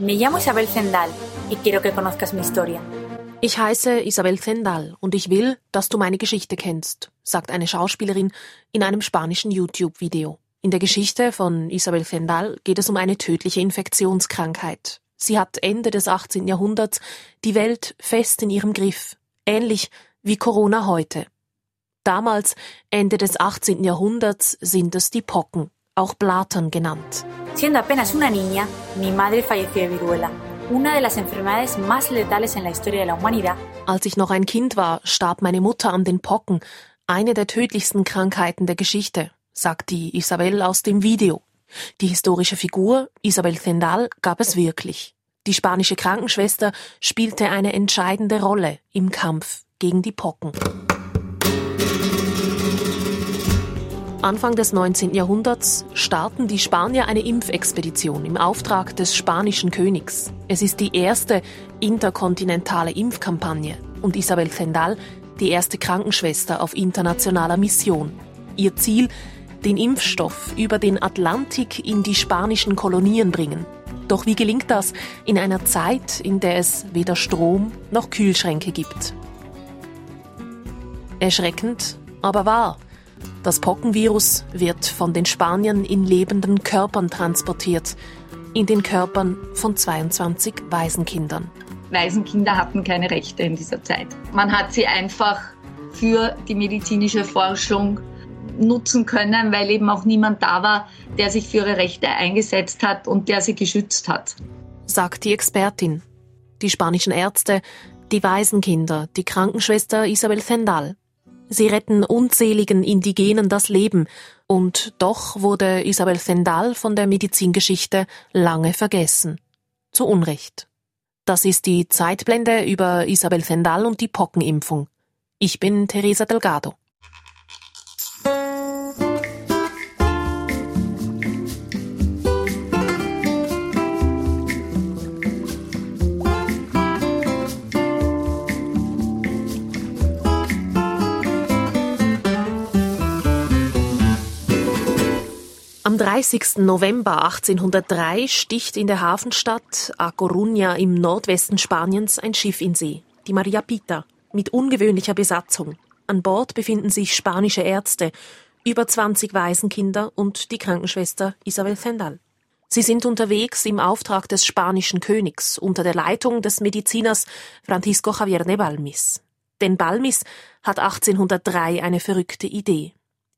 Me llamo Isabel Zendal y quiero que conozcas mi historia. Ich heiße Isabel Zendal und ich will, dass du meine Geschichte kennst, sagt eine Schauspielerin in einem spanischen YouTube-Video. In der Geschichte von Isabel Zendal geht es um eine tödliche Infektionskrankheit. Sie hat Ende des 18. Jahrhunderts die Welt fest in ihrem Griff, ähnlich wie Corona heute. Damals, Ende des 18. Jahrhunderts, sind es die Pocken, auch Blatern genannt. Siendo apenas una niña, mi madre falleció de viruela, una de las enfermedades más letales en la historia de la humanidad. Als ich noch ein Kind war, starb meine Mutter an den Pocken, eine der tödlichsten Krankheiten der Geschichte, sagt die Isabel aus dem Video. Die historische Figur Isabel Zendal gab es wirklich. Die spanische Krankenschwester spielte eine entscheidende Rolle im Kampf gegen die Pocken. Anfang des 19. Jahrhunderts starten die Spanier eine Impfexpedition im Auftrag des spanischen Königs. Es ist die erste interkontinentale Impfkampagne und Isabel Zendal die erste Krankenschwester auf internationaler Mission. Ihr Ziel, den Impfstoff über den Atlantik in die spanischen Kolonien bringen. Doch wie gelingt das in einer Zeit, in der es weder Strom noch Kühlschränke gibt? Erschreckend, aber wahr. Das Pockenvirus wird von den Spaniern in lebenden Körpern transportiert, in den Körpern von 22 Waisenkindern. Waisenkinder hatten keine Rechte in dieser Zeit. Man hat sie einfach für die medizinische Forschung nutzen können, weil eben auch niemand da war, der sich für ihre Rechte eingesetzt hat und der sie geschützt hat. Sagt die Expertin. Die spanischen Ärzte, die Waisenkinder, die Krankenschwester Isabel Zendal. Sie retten unzähligen Indigenen das Leben, und doch wurde Isabel Zendal von der Medizingeschichte lange vergessen. Zu Unrecht. Das ist die Zeitblende über Isabel Zendal und die Pockenimpfung. Ich bin Teresa Delgado. Am 30. November 1803 sticht in der Hafenstadt A Coruña im Nordwesten Spaniens ein Schiff in See, die Maria Pita, mit ungewöhnlicher Besatzung. An Bord befinden sich spanische Ärzte, über 20 Waisenkinder und die Krankenschwester Isabel Zendal. Sie sind unterwegs im Auftrag des spanischen Königs unter der Leitung des Mediziners Francisco Javier de Balmis. Denn Balmis hat 1803 eine verrückte Idee.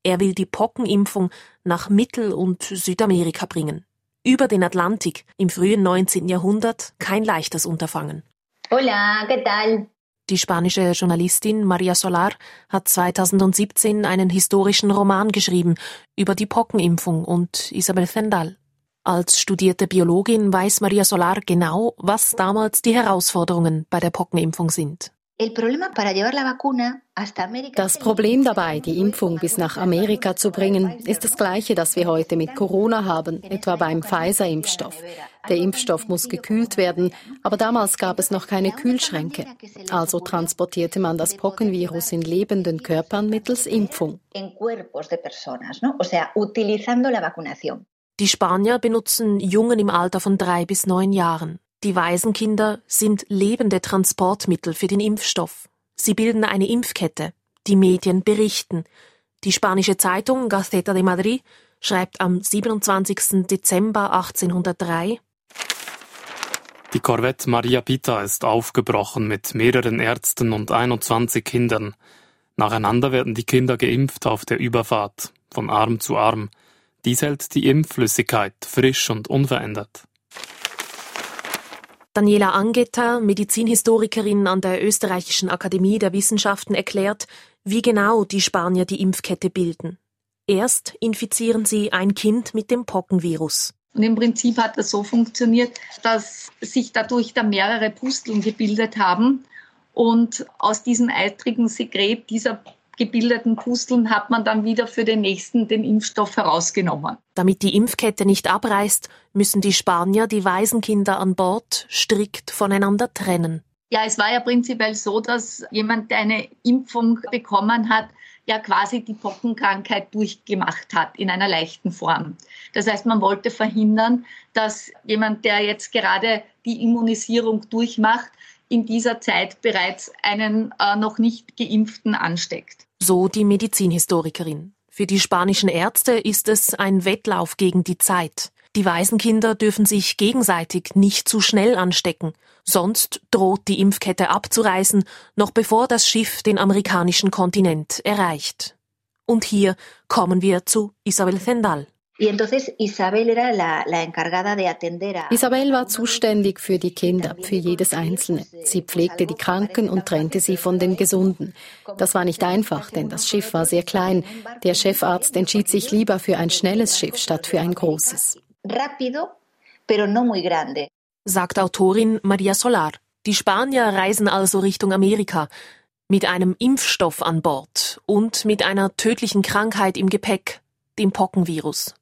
Er will die Pockenimpfung nach Mittel- und Südamerika bringen. Über den Atlantik im frühen 19. Jahrhundert kein leichtes Unterfangen. Hola, ¿qué tal? Die spanische Journalistin Maria Solar hat 2017 einen historischen Roman geschrieben über die Pockenimpfung und Isabel Zendal. Als studierte Biologin weiß Maria Solar genau, was damals die Herausforderungen bei der Pockenimpfung sind. Das Problem dabei, die Impfung bis nach Amerika zu bringen, ist das gleiche, das wir heute mit Corona haben, etwa beim Pfizer-Impfstoff. Der Impfstoff muss gekühlt werden, aber damals gab es noch keine Kühlschränke. Also transportierte man das Pockenvirus in lebenden Körpern mittels Impfung. Die Spanier benutzen Jungen im Alter von drei bis neun Jahren. Die Waisenkinder sind lebende Transportmittel für den Impfstoff. Sie bilden eine Impfkette. Die Medien berichten. Die spanische Zeitung Gaceta de Madrid schreibt am 27. Dezember 1803 Die Korvette Maria Pita ist aufgebrochen mit mehreren Ärzten und 21 Kindern. Nacheinander werden die Kinder geimpft auf der Überfahrt, von Arm zu Arm. Dies hält die Impfflüssigkeit frisch und unverändert. Daniela Angeter, Medizinhistorikerin an der Österreichischen Akademie der Wissenschaften, erklärt, wie genau die Spanier die Impfkette bilden. Erst infizieren sie ein Kind mit dem Pockenvirus. Und im Prinzip hat das so funktioniert, dass sich dadurch da mehrere Pusteln gebildet haben. Und aus diesem eitrigen Sekret dieser gebildeten Pusteln hat man dann wieder für den nächsten den Impfstoff herausgenommen. Damit die Impfkette nicht abreißt, müssen die Spanier die Waisenkinder an Bord strikt voneinander trennen. Ja, es war ja prinzipiell so, dass jemand, der eine Impfung bekommen hat, ja quasi die Pockenkrankheit durchgemacht hat in einer leichten Form. Das heißt, man wollte verhindern, dass jemand, der jetzt gerade die Immunisierung durchmacht, in dieser Zeit bereits einen äh, noch nicht geimpften ansteckt. So die Medizinhistorikerin. Für die spanischen Ärzte ist es ein Wettlauf gegen die Zeit. Die Waisenkinder dürfen sich gegenseitig nicht zu schnell anstecken, sonst droht die Impfkette abzureißen, noch bevor das Schiff den amerikanischen Kontinent erreicht. Und hier kommen wir zu Isabel Zendal. Isabel war zuständig für die Kinder, für jedes Einzelne. Sie pflegte die Kranken und trennte sie von den Gesunden. Das war nicht einfach, denn das Schiff war sehr klein. Der Chefarzt entschied sich lieber für ein schnelles Schiff statt für ein großes rápido, pero no muy grande. Sagt Autorin Maria Solar. Die Spanier reisen also Richtung Amerika mit einem Impfstoff an Bord und mit einer tödlichen Krankheit im Gepäck, dem Pockenvirus.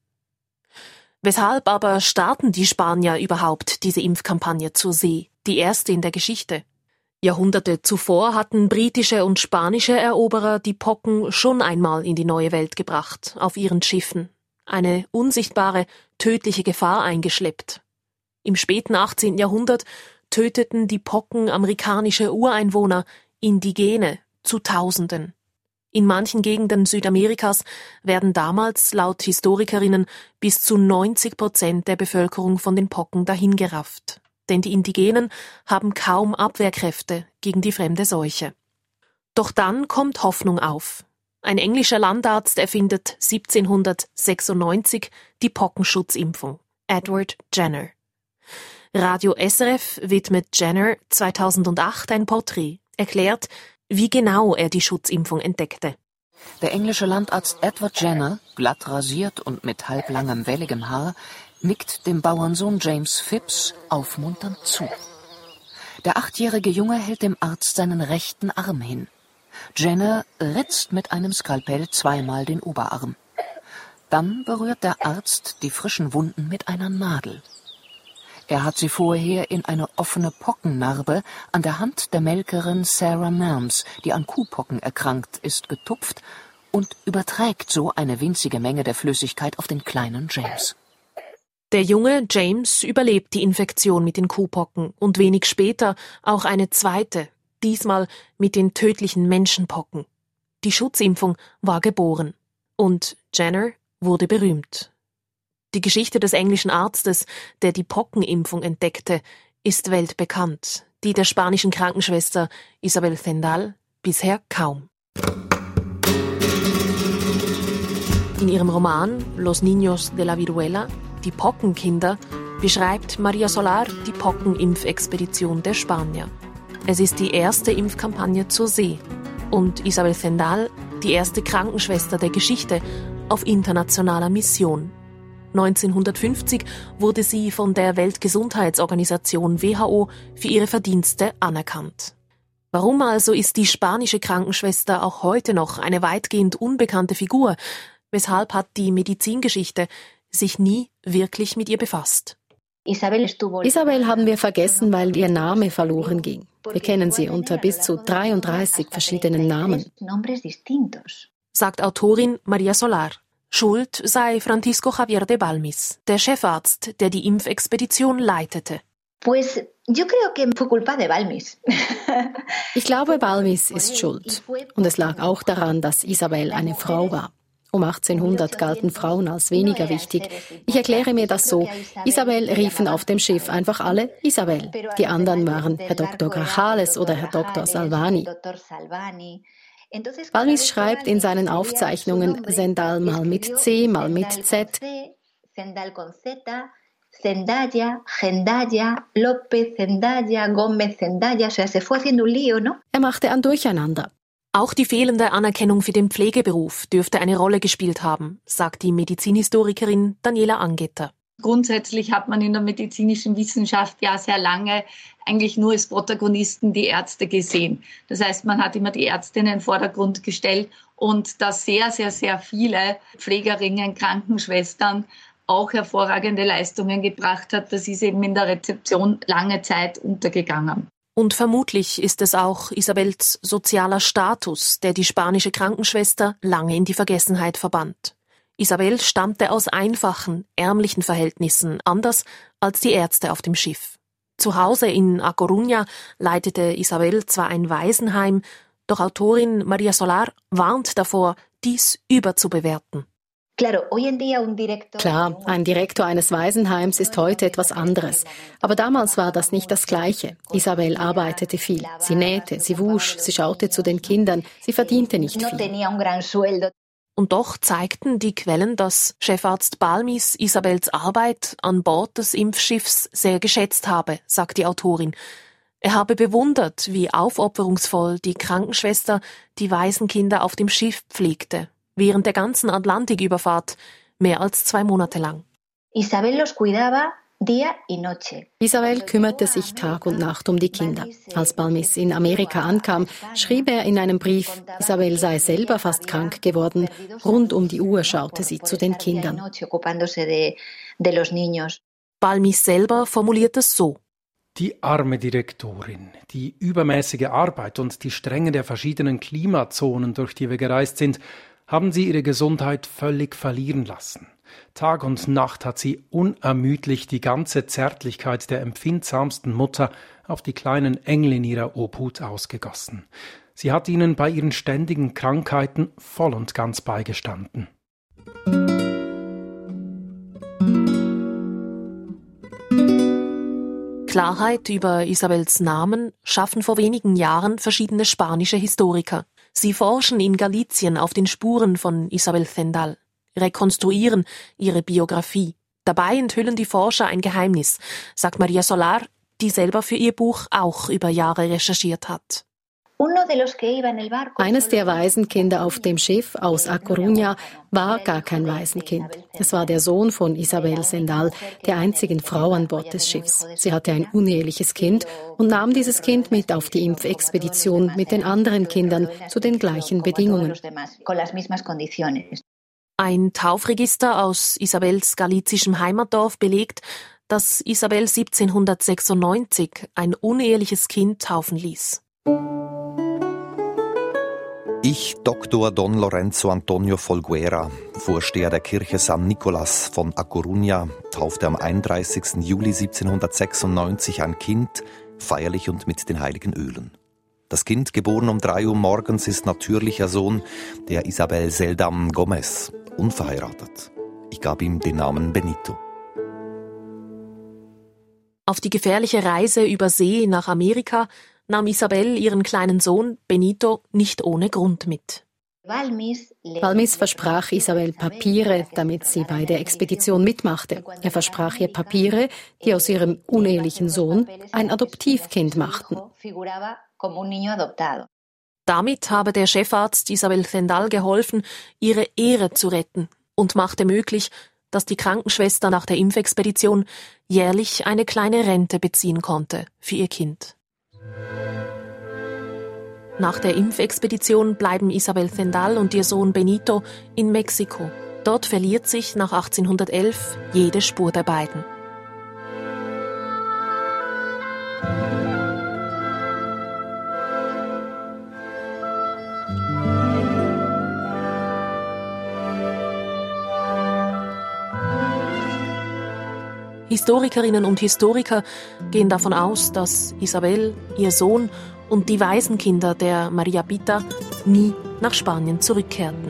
Weshalb aber starten die Spanier überhaupt diese Impfkampagne zur See, die erste in der Geschichte? Jahrhunderte zuvor hatten britische und spanische Eroberer die Pocken schon einmal in die neue Welt gebracht, auf ihren Schiffen eine unsichtbare, tödliche Gefahr eingeschleppt. Im späten 18. Jahrhundert töteten die Pocken amerikanische Ureinwohner, Indigene, zu Tausenden. In manchen Gegenden Südamerikas werden damals laut Historikerinnen bis zu 90 Prozent der Bevölkerung von den Pocken dahingerafft. Denn die Indigenen haben kaum Abwehrkräfte gegen die fremde Seuche. Doch dann kommt Hoffnung auf. Ein englischer Landarzt erfindet 1796 die Pockenschutzimpfung. Edward Jenner. Radio SRF widmet Jenner 2008 ein Porträt, erklärt, wie genau er die Schutzimpfung entdeckte. Der englische Landarzt Edward Jenner, glatt rasiert und mit halblangem welligem Haar, nickt dem Bauernsohn James Phipps aufmunternd zu. Der achtjährige Junge hält dem Arzt seinen rechten Arm hin. Jenner ritzt mit einem Skalpell zweimal den Oberarm. Dann berührt der Arzt die frischen Wunden mit einer Nadel. Er hat sie vorher in eine offene Pockennarbe an der Hand der Melkerin Sarah Nams, die an Kuhpocken erkrankt ist, getupft und überträgt so eine winzige Menge der Flüssigkeit auf den kleinen James. Der junge James überlebt die Infektion mit den Kuhpocken und wenig später auch eine zweite, diesmal mit den tödlichen Menschenpocken. Die Schutzimpfung war geboren. Und Jenner wurde berühmt. Die Geschichte des englischen Arztes, der die Pockenimpfung entdeckte, ist weltbekannt, die der spanischen Krankenschwester Isabel Zendal bisher kaum. In ihrem Roman Los Niños de la Viruela, die Pockenkinder, beschreibt Maria Solar die Pockenimpfexpedition der Spanier. Es ist die erste Impfkampagne zur See und Isabel Zendal die erste Krankenschwester der Geschichte auf internationaler Mission. 1950 wurde sie von der Weltgesundheitsorganisation WHO für ihre Verdienste anerkannt. Warum also ist die spanische Krankenschwester auch heute noch eine weitgehend unbekannte Figur? Weshalb hat die Medizingeschichte sich nie wirklich mit ihr befasst? Isabel haben wir vergessen, weil ihr Name verloren ging. Wir kennen sie unter bis zu 33 verschiedenen Namen. Sagt Autorin Maria Solar. Schuld sei Francisco Javier de Balmis, der Chefarzt, der die Impfexpedition leitete. Ich glaube, Balmis ist schuld. Und es lag auch daran, dass Isabel eine Frau war. Um 1800 galten Frauen als weniger wichtig. Ich erkläre mir das so. Isabel riefen auf dem Schiff einfach alle Isabel. Die anderen waren Herr Dr. Grajales oder Herr Dr. Salvani. Balmis schreibt in seinen Aufzeichnungen Sendal mal mit C, mal mit Z. Zendaya, Zendaya, López, Zendaya, Gómez, Zendaya, o sea, se fue haciendo un lío, ¿no? Er machte ein Durcheinander. Auch die fehlende Anerkennung für den Pflegeberuf dürfte eine Rolle gespielt haben, sagt die Medizinhistorikerin Daniela Angetter. Grundsätzlich hat man in der medizinischen Wissenschaft ja sehr lange eigentlich nur als Protagonisten die Ärzte gesehen. Das heißt, man hat immer die Ärzte in den Vordergrund gestellt und dass sehr, sehr, sehr viele Pflegerinnen, Krankenschwestern auch hervorragende Leistungen gebracht hat, das ist eben in der Rezeption lange Zeit untergegangen. Und vermutlich ist es auch Isabels sozialer Status, der die spanische Krankenschwester lange in die Vergessenheit verbannt. Isabel stammte aus einfachen, ärmlichen Verhältnissen, anders als die Ärzte auf dem Schiff. Zu Hause in A Coruña leitete Isabel zwar ein Waisenheim, doch Autorin Maria Solar warnt davor, dies überzubewerten. Klar, ein Direktor eines Waisenheims ist heute etwas anderes. Aber damals war das nicht das Gleiche. Isabel arbeitete viel. Sie nähte, sie wusch, sie schaute zu den Kindern. Sie verdiente nicht viel. Und doch zeigten die Quellen, dass Chefarzt Balmis Isabels Arbeit an Bord des Impfschiffs sehr geschätzt habe, sagt die Autorin. Er habe bewundert, wie aufopferungsvoll die Krankenschwester die Waisenkinder auf dem Schiff pflegte während der ganzen Atlantiküberfahrt, mehr als zwei Monate lang. Isabel los cuidaba Isabel kümmerte sich Tag und Nacht um die Kinder. Als Balmis in Amerika ankam, schrieb er in einem Brief, Isabel sei selber fast krank geworden. Rund um die Uhr schaute sie zu den Kindern. Balmis selber formuliert es so. Die arme Direktorin, die übermäßige Arbeit und die Strenge der verschiedenen Klimazonen, durch die wir gereist sind, haben sie ihre Gesundheit völlig verlieren lassen. Tag und Nacht hat sie unermüdlich die ganze Zärtlichkeit der empfindsamsten Mutter auf die kleinen Engel in ihrer Obhut ausgegossen. Sie hat ihnen bei ihren ständigen Krankheiten voll und ganz beigestanden. Klarheit über Isabels Namen schaffen vor wenigen Jahren verschiedene spanische Historiker. Sie forschen in Galizien auf den Spuren von Isabel Zendal, rekonstruieren ihre Biografie. Dabei enthüllen die Forscher ein Geheimnis, sagt Maria Solar, die selber für ihr Buch auch über Jahre recherchiert hat. Eines der Waisenkinder auf dem Schiff aus A Coruña war gar kein Waisenkind. Es war der Sohn von Isabel Sendal, der einzigen Frau an Bord des Schiffs. Sie hatte ein uneheliches Kind und nahm dieses Kind mit auf die Impfexpedition mit den anderen Kindern zu den gleichen Bedingungen. Ein Taufregister aus Isabels galizischem Heimatdorf belegt, dass Isabel 1796 ein uneheliches Kind taufen ließ. Ich, Dr. Don Lorenzo Antonio Folguera, Vorsteher der Kirche San Nicolas von A Coruña, taufte am 31. Juli 1796 ein Kind, feierlich und mit den heiligen Ölen. Das Kind, geboren um drei Uhr morgens, ist natürlicher Sohn der Isabel Seldam Gomez, unverheiratet. Ich gab ihm den Namen Benito. Auf die gefährliche Reise über See nach Amerika nahm Isabel ihren kleinen Sohn Benito nicht ohne Grund mit. Balmis versprach Isabel Papiere, damit sie bei der Expedition mitmachte. Er versprach ihr Papiere, die aus ihrem unehelichen Sohn ein Adoptivkind machten. Damit habe der Chefarzt Isabel Zendal geholfen, ihre Ehre zu retten und machte möglich, dass die Krankenschwester nach der Impfexpedition jährlich eine kleine Rente beziehen konnte für ihr Kind. Nach der Impfexpedition bleiben Isabel Zendal und ihr Sohn Benito in Mexiko. Dort verliert sich nach 1811 jede Spur der beiden. Historikerinnen und Historiker gehen davon aus, dass Isabel, ihr Sohn und die Waisenkinder der Maria Pita nie nach Spanien zurückkehrten.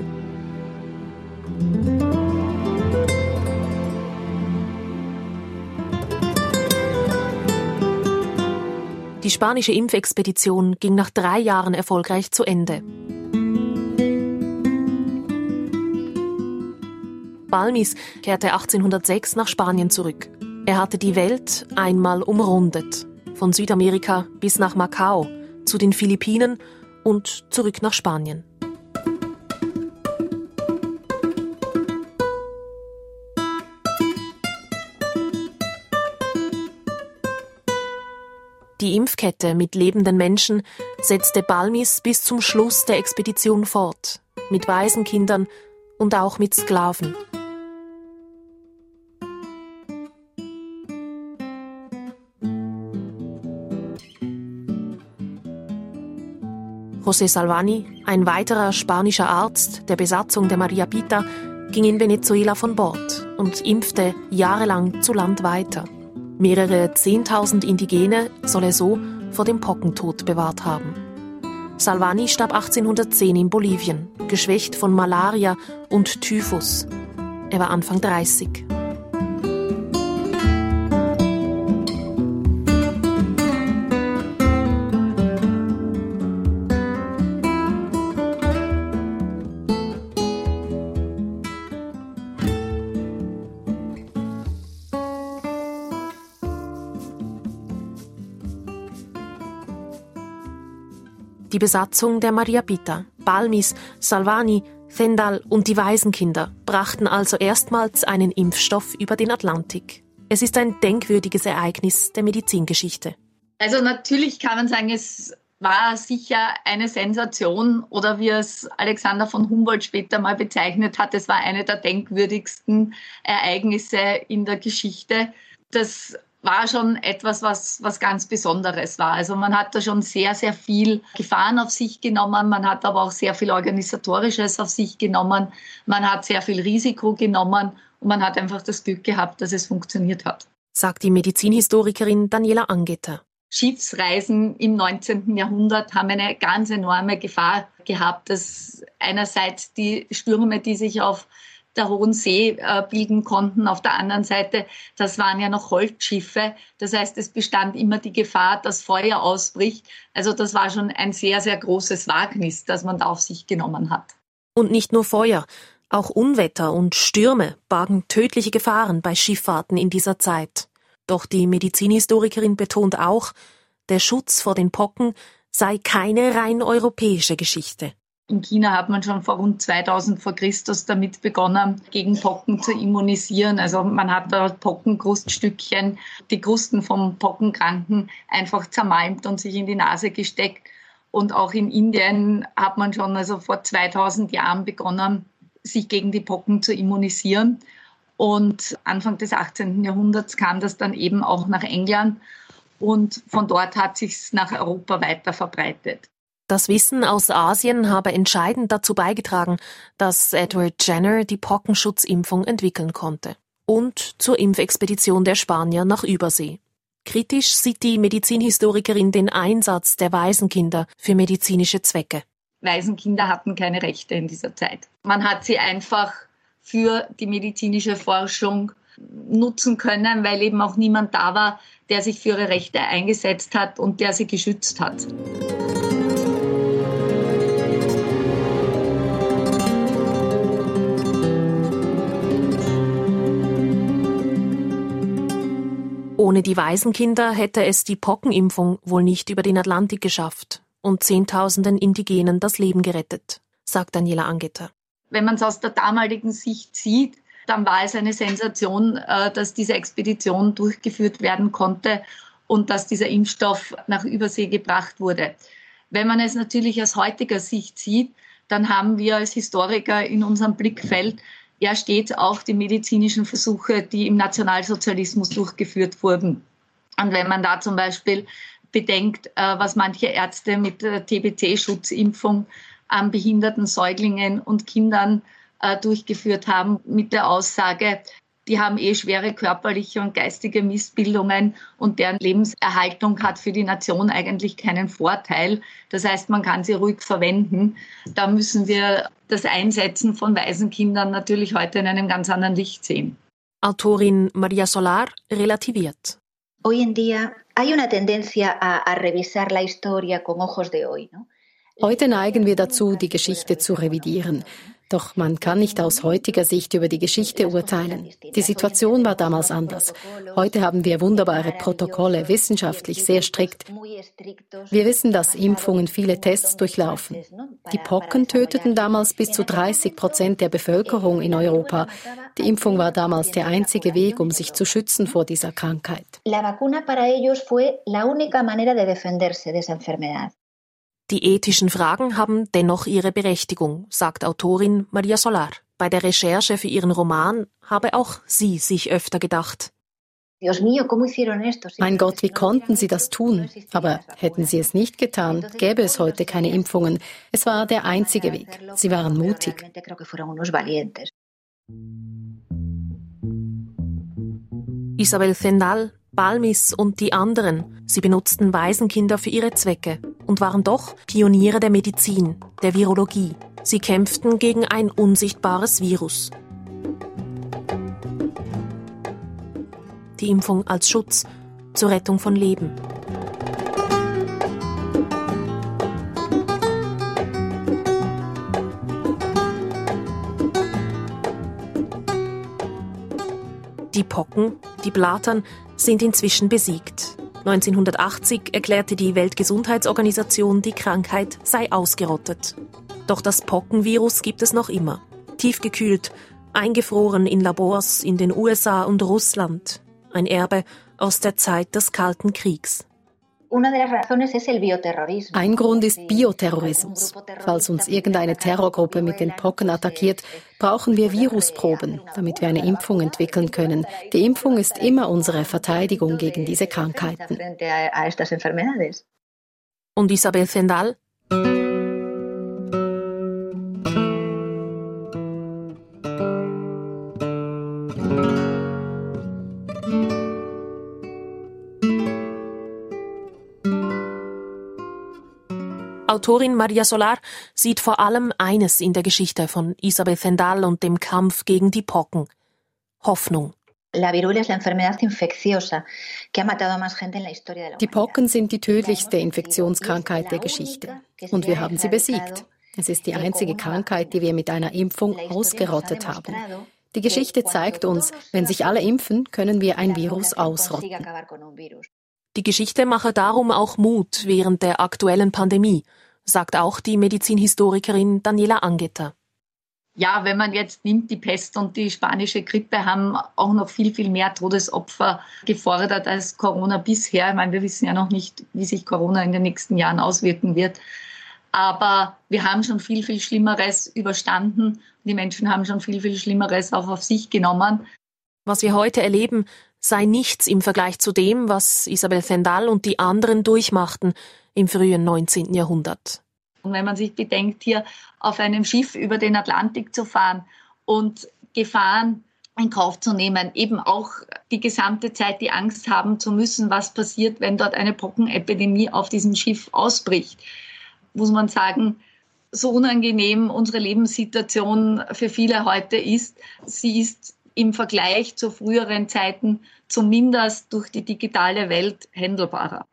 Die spanische Impfexpedition ging nach drei Jahren erfolgreich zu Ende. Balmis kehrte 1806 nach Spanien zurück. Er hatte die Welt einmal umrundet, von Südamerika bis nach Macau, zu den Philippinen und zurück nach Spanien. Die Impfkette mit lebenden Menschen setzte Balmis bis zum Schluss der Expedition fort, mit Waisenkindern und auch mit Sklaven. José Salvani, ein weiterer spanischer Arzt der Besatzung der Maria Pita, ging in Venezuela von Bord und impfte jahrelang zu Land weiter. Mehrere Zehntausend Indigene soll er so vor dem Pockentod bewahrt haben. Salvani starb 1810 in Bolivien, geschwächt von Malaria und Typhus. Er war Anfang 30. die Besatzung der Maria Pita. Balmis, Salvani, Fendal und die Waisenkinder brachten also erstmals einen Impfstoff über den Atlantik. Es ist ein denkwürdiges Ereignis der Medizingeschichte. Also natürlich kann man sagen, es war sicher eine Sensation oder wie es Alexander von Humboldt später mal bezeichnet hat, es war eine der denkwürdigsten Ereignisse in der Geschichte. Das war schon etwas, was, was ganz Besonderes war. Also man hat da schon sehr, sehr viel Gefahren auf sich genommen. Man hat aber auch sehr viel Organisatorisches auf sich genommen. Man hat sehr viel Risiko genommen und man hat einfach das Glück gehabt, dass es funktioniert hat. Sagt die Medizinhistorikerin Daniela Angeter. Schiffsreisen im 19. Jahrhundert haben eine ganz enorme Gefahr gehabt, dass einerseits die Stürme, die sich auf der Hohen See äh, bilden konnten. Auf der anderen Seite, das waren ja noch Holzschiffe. Das heißt, es bestand immer die Gefahr, dass Feuer ausbricht. Also das war schon ein sehr, sehr großes Wagnis, das man da auf sich genommen hat. Und nicht nur Feuer. Auch Unwetter und Stürme bargen tödliche Gefahren bei Schifffahrten in dieser Zeit. Doch die Medizinhistorikerin betont auch, der Schutz vor den Pocken sei keine rein europäische Geschichte. In China hat man schon vor rund 2000 vor Christus damit begonnen, gegen Pocken zu immunisieren. Also man hat da Pockenkruststückchen, die Krusten vom Pockenkranken einfach zermalmt und sich in die Nase gesteckt. Und auch in Indien hat man schon also vor 2000 Jahren begonnen, sich gegen die Pocken zu immunisieren. Und Anfang des 18. Jahrhunderts kam das dann eben auch nach England. Und von dort hat sich es nach Europa weiter verbreitet. Das Wissen aus Asien habe entscheidend dazu beigetragen, dass Edward Jenner die Pockenschutzimpfung entwickeln konnte. Und zur Impfexpedition der Spanier nach Übersee. Kritisch sieht die Medizinhistorikerin den Einsatz der Waisenkinder für medizinische Zwecke. Waisenkinder hatten keine Rechte in dieser Zeit. Man hat sie einfach für die medizinische Forschung nutzen können, weil eben auch niemand da war, der sich für ihre Rechte eingesetzt hat und der sie geschützt hat. Die Waisenkinder hätte es die Pockenimpfung wohl nicht über den Atlantik geschafft und Zehntausenden Indigenen das Leben gerettet, sagt Daniela Angeter. Wenn man es aus der damaligen Sicht sieht, dann war es eine Sensation, äh, dass diese Expedition durchgeführt werden konnte und dass dieser Impfstoff nach Übersee gebracht wurde. Wenn man es natürlich aus heutiger Sicht sieht, dann haben wir als Historiker in unserem Blickfeld ja stets auch die medizinischen Versuche, die im Nationalsozialismus durchgeführt wurden. Und wenn man da zum Beispiel bedenkt, äh, was manche Ärzte mit der TBC-Schutzimpfung an behinderten Säuglingen und Kindern äh, durchgeführt haben, mit der Aussage, die haben eh schwere körperliche und geistige Missbildungen und deren Lebenserhaltung hat für die Nation eigentlich keinen Vorteil. Das heißt, man kann sie ruhig verwenden. Da müssen wir das Einsetzen von Waisenkindern natürlich heute in einem ganz anderen Licht sehen. Autorin Maria Solar relativiert. Hoy en día hay una tendencia a, a revisar la historia con ojos de hoy, ¿no? Heute neigen wir dazu, die Geschichte zu revidieren. Doch man kann nicht aus heutiger Sicht über die Geschichte urteilen. Die Situation war damals anders. Heute haben wir wunderbare Protokolle, wissenschaftlich sehr strikt. Wir wissen, dass Impfungen viele Tests durchlaufen. Die Pocken töteten damals bis zu 30 Prozent der Bevölkerung in Europa. Die Impfung war damals der einzige Weg, um sich zu schützen vor dieser Krankheit. La vacuna para ellos fue la única manera de defenderse de esa enfermedad. Die ethischen Fragen haben dennoch ihre Berechtigung, sagt Autorin Maria Solar. Bei der Recherche für ihren Roman habe auch sie sich öfter gedacht. Mein Gott, wie konnten sie das tun? Aber hätten sie es nicht getan, gäbe es heute keine Impfungen. Es war der einzige Weg. Sie waren mutig. Isabel Zendal, Balmis und die anderen, sie benutzten Waisenkinder für ihre Zwecke und waren doch Pioniere der Medizin, der Virologie. Sie kämpften gegen ein unsichtbares Virus. die Impfung als Schutz zur Rettung von Leben. Pocken, die Blatern, sind inzwischen besiegt. 1980 erklärte die Weltgesundheitsorganisation, die Krankheit sei ausgerottet. Doch das Pockenvirus gibt es noch immer. Tiefgekühlt, eingefroren in Labors in den USA und Russland, ein Erbe aus der Zeit des Kalten Kriegs. Ein Grund ist Bioterrorismus. Falls uns irgendeine Terrorgruppe mit den Pocken attackiert, brauchen wir Virusproben, damit wir eine Impfung entwickeln können. Die Impfung ist immer unsere Verteidigung gegen diese Krankheiten. Und Isabel Fendal? Autorin Maria Solar sieht vor allem eines in der Geschichte von Isabel Zendal und dem Kampf gegen die Pocken. Hoffnung. Die Pocken sind die tödlichste Infektionskrankheit der Geschichte. Und wir haben sie besiegt. Es ist die einzige Krankheit, die wir mit einer Impfung ausgerottet haben. Die Geschichte zeigt uns, wenn sich alle impfen, können wir ein Virus ausrotten. Die Geschichte mache darum auch Mut während der aktuellen Pandemie sagt auch die Medizinhistorikerin Daniela Angeter. Ja, wenn man jetzt nimmt, die Pest und die spanische Grippe haben auch noch viel, viel mehr Todesopfer gefordert als Corona bisher. Ich meine, wir wissen ja noch nicht, wie sich Corona in den nächsten Jahren auswirken wird. Aber wir haben schon viel, viel Schlimmeres überstanden. Die Menschen haben schon viel, viel Schlimmeres auch auf sich genommen. Was wir heute erleben, sei nichts im Vergleich zu dem, was Isabel Fendal und die anderen durchmachten, im frühen 19. Jahrhundert. Und wenn man sich bedenkt, hier auf einem Schiff über den Atlantik zu fahren und Gefahren in Kauf zu nehmen, eben auch die gesamte Zeit die Angst haben zu müssen, was passiert, wenn dort eine Pockenepidemie auf diesem Schiff ausbricht, muss man sagen, so unangenehm unsere Lebenssituation für viele heute ist, sie ist im Vergleich zu früheren Zeiten zumindest durch die digitale Welt händelbarer.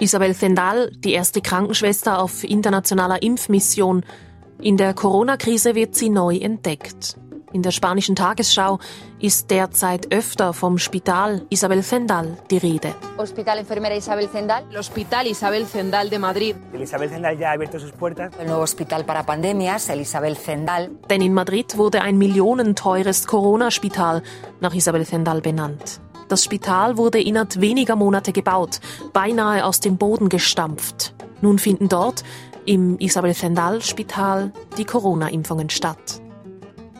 Isabel Fendal, die erste Krankenschwester auf internationaler Impfmission. In der Corona-Krise wird sie neu entdeckt. In der spanischen Tagesschau ist derzeit öfter vom Spital Isabel Zendal die Rede. Hospital Enfermera Isabel Zendal. El Hospital Isabel Zendal de Madrid. El Isabel Zendal ya ha abierto sus puertas. El nuevo Hospital para Pandemias, el Isabel Zendal. Denn in Madrid wurde ein millionenteures Corona-Spital nach Isabel Zendal benannt. Das Spital wurde innerhalb weniger Monate gebaut, beinahe aus dem Boden gestampft. Nun finden dort, im Isabel Zendal Spital, die Corona-Impfungen statt.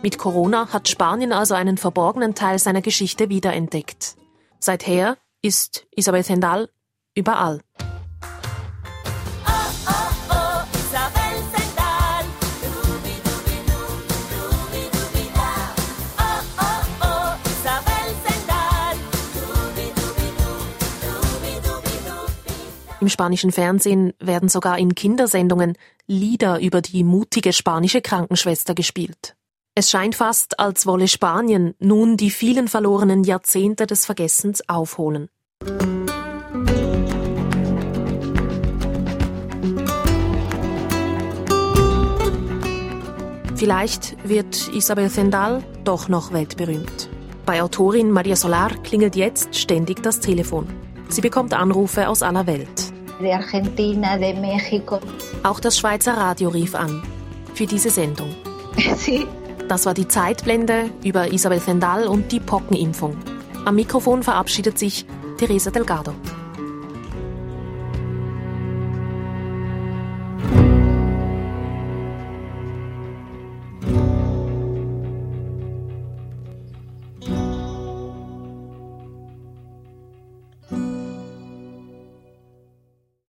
Mit Corona hat Spanien also einen verborgenen Teil seiner Geschichte wiederentdeckt. Seither ist Isabel Zendal überall. Im spanischen Fernsehen werden sogar in Kindersendungen Lieder über die mutige spanische Krankenschwester gespielt. Es scheint fast, als wolle Spanien nun die vielen verlorenen Jahrzehnte des Vergessens aufholen. Vielleicht wird Isabel Zendal doch noch weltberühmt. Bei Autorin Maria Solar klingelt jetzt ständig das Telefon. Sie bekommt Anrufe aus aller Welt de Argentina, de México. Auch das Schweizer Radio rief an für diese Sendung. Sí. Das war die Zeitblende über Isabel Zendal und die Pockenimpfung. Am Mikrofon verabschiedet sich Teresa Delgado.